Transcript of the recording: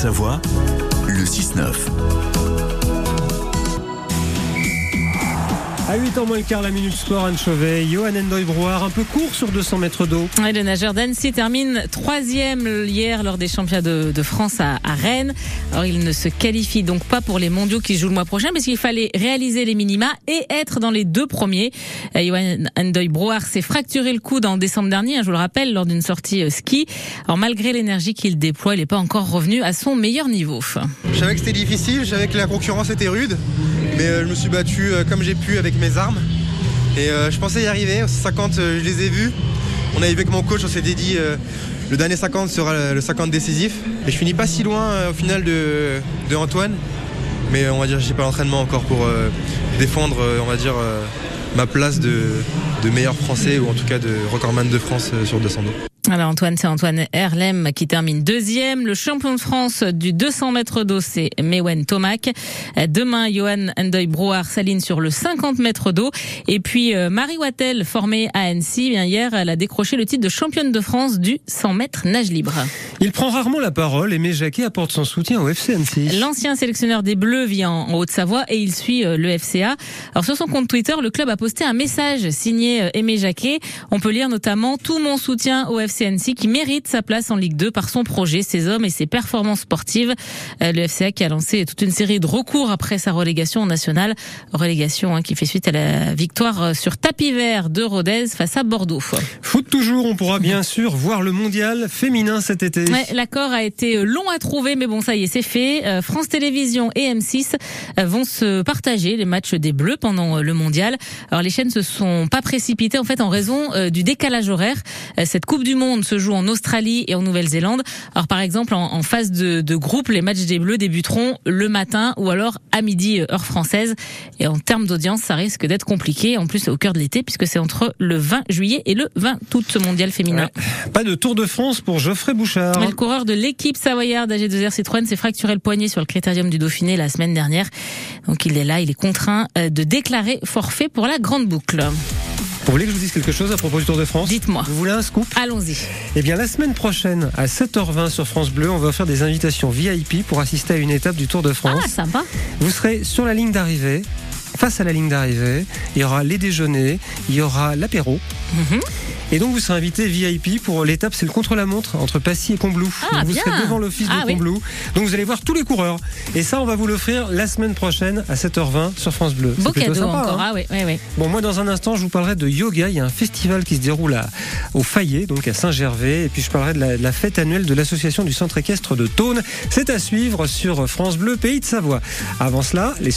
Haute-Savoie, le 6-9. À 8 ans moins le quart, la Minute Sport, Anne Chauvet, Johan Endoy Brouard, un peu court sur 200 mètres d'eau. Ouais, le nageur d'Annecy termine troisième hier lors des championnats de, de France à, à, Rennes. Alors il ne se qualifie donc pas pour les mondiaux qui jouent le mois prochain parce qu'il fallait réaliser les minima et être dans les deux premiers. Euh, Johan Endoy Brouard s'est fracturé le coude en décembre dernier, hein, je vous le rappelle, lors d'une sortie euh, ski. Alors malgré l'énergie qu'il déploie, il n'est pas encore revenu à son meilleur niveau. Je savais que c'était difficile, je savais que la concurrence était rude, mais euh, je me suis battu euh, comme j'ai pu avec mes armes. Et euh, je pensais y arriver. 50, euh, je les ai vus. On avait vu avec mon coach, on s'était dit le dernier 50 sera le 50 décisif. Et je finis pas si loin au final de, Antoine. Mais on va dire j'ai pas l'entraînement encore pour défendre, on va dire, ma place de, meilleur français ou en tout cas de recordman de France sur 200 dos. Alors Antoine, c'est Antoine Herlem qui termine deuxième. Le champion de France du 200 mètres d'eau, c'est Mewen Tomac. Demain, Johan Endoy Brouard s'aligne sur le 50 mètres d'eau. Et puis Marie Wattel, formée à Annecy, bien hier, elle a décroché le titre de championne de France du 100 mètres nage libre. Il prend rarement la parole. Aimé Jacquet apporte son soutien au FC Annecy. L'ancien sélectionneur des Bleus vit en Haute-Savoie et il suit le FCA. Alors sur son compte Twitter, le club a posté un message signé Aimé Jacquet. On peut lire notamment tout mon soutien au FC Annecy qui mérite sa place en Ligue 2 par son projet, ses hommes et ses performances sportives. Le FCA qui a lancé toute une série de recours après sa relégation nationale, relégation hein, qui fait suite à la victoire sur tapis vert de Rodez face à Bordeaux. Foot toujours, on pourra bien sûr voir le mondial féminin cet été. Ouais, L'accord a été long à trouver, mais bon, ça y est, c'est fait. Euh, France Télévisions et M6 euh, vont se partager les matchs des Bleus pendant euh, le mondial. Alors les chaînes se sont pas précipitées en fait en raison du décalage horaire. Cette Coupe du Monde se joue en Australie et en Nouvelle-Zélande. Alors par exemple, en, en phase de, de, groupe, les matchs des Bleus débuteront le matin ou alors à midi heure française. Et en termes d'audience, ça risque d'être compliqué. En plus, c'est au cœur de l'été puisque c'est entre le 20 juillet et le 20 août ce mondial féminin. Ouais. Pas de Tour de France pour Geoffrey Bouchard. Mais le coureur de l'équipe savoyarde AG2R Citroën s'est fracturé le poignet sur le critérium du Dauphiné la semaine dernière. Donc il est là, il est contraint de déclarer forfait pour la grande boucle. Vous voulez que je vous dise quelque chose à propos du Tour de France Dites-moi. Vous voulez un scoop Allons-y. Eh bien, la semaine prochaine, à 7h20 sur France Bleu, on va faire des invitations VIP pour assister à une étape du Tour de France. Ah, sympa. Vous serez sur la ligne d'arrivée. Face à la ligne d'arrivée, il y aura les déjeuners, il y aura l'apéro. Mm -hmm. Et donc vous serez invité VIP pour l'étape, c'est le contre-la-montre entre Passy et Combloux. Ah, vous bien. serez devant l'office ah, de Combloux. Oui. Donc vous allez voir tous les coureurs. Et ça, on va vous l'offrir la semaine prochaine à 7h20 sur France Bleu. Beau cadeau sympa, encore. Hein ah, oui, oui. Bon, moi dans un instant, je vous parlerai de yoga. Il y a un festival qui se déroule à, au Fayet, donc à Saint-Gervais. Et puis je parlerai de la, de la fête annuelle de l'association du centre équestre de Thône. C'est à suivre sur France Bleu, Pays de Savoie. Avant cela, les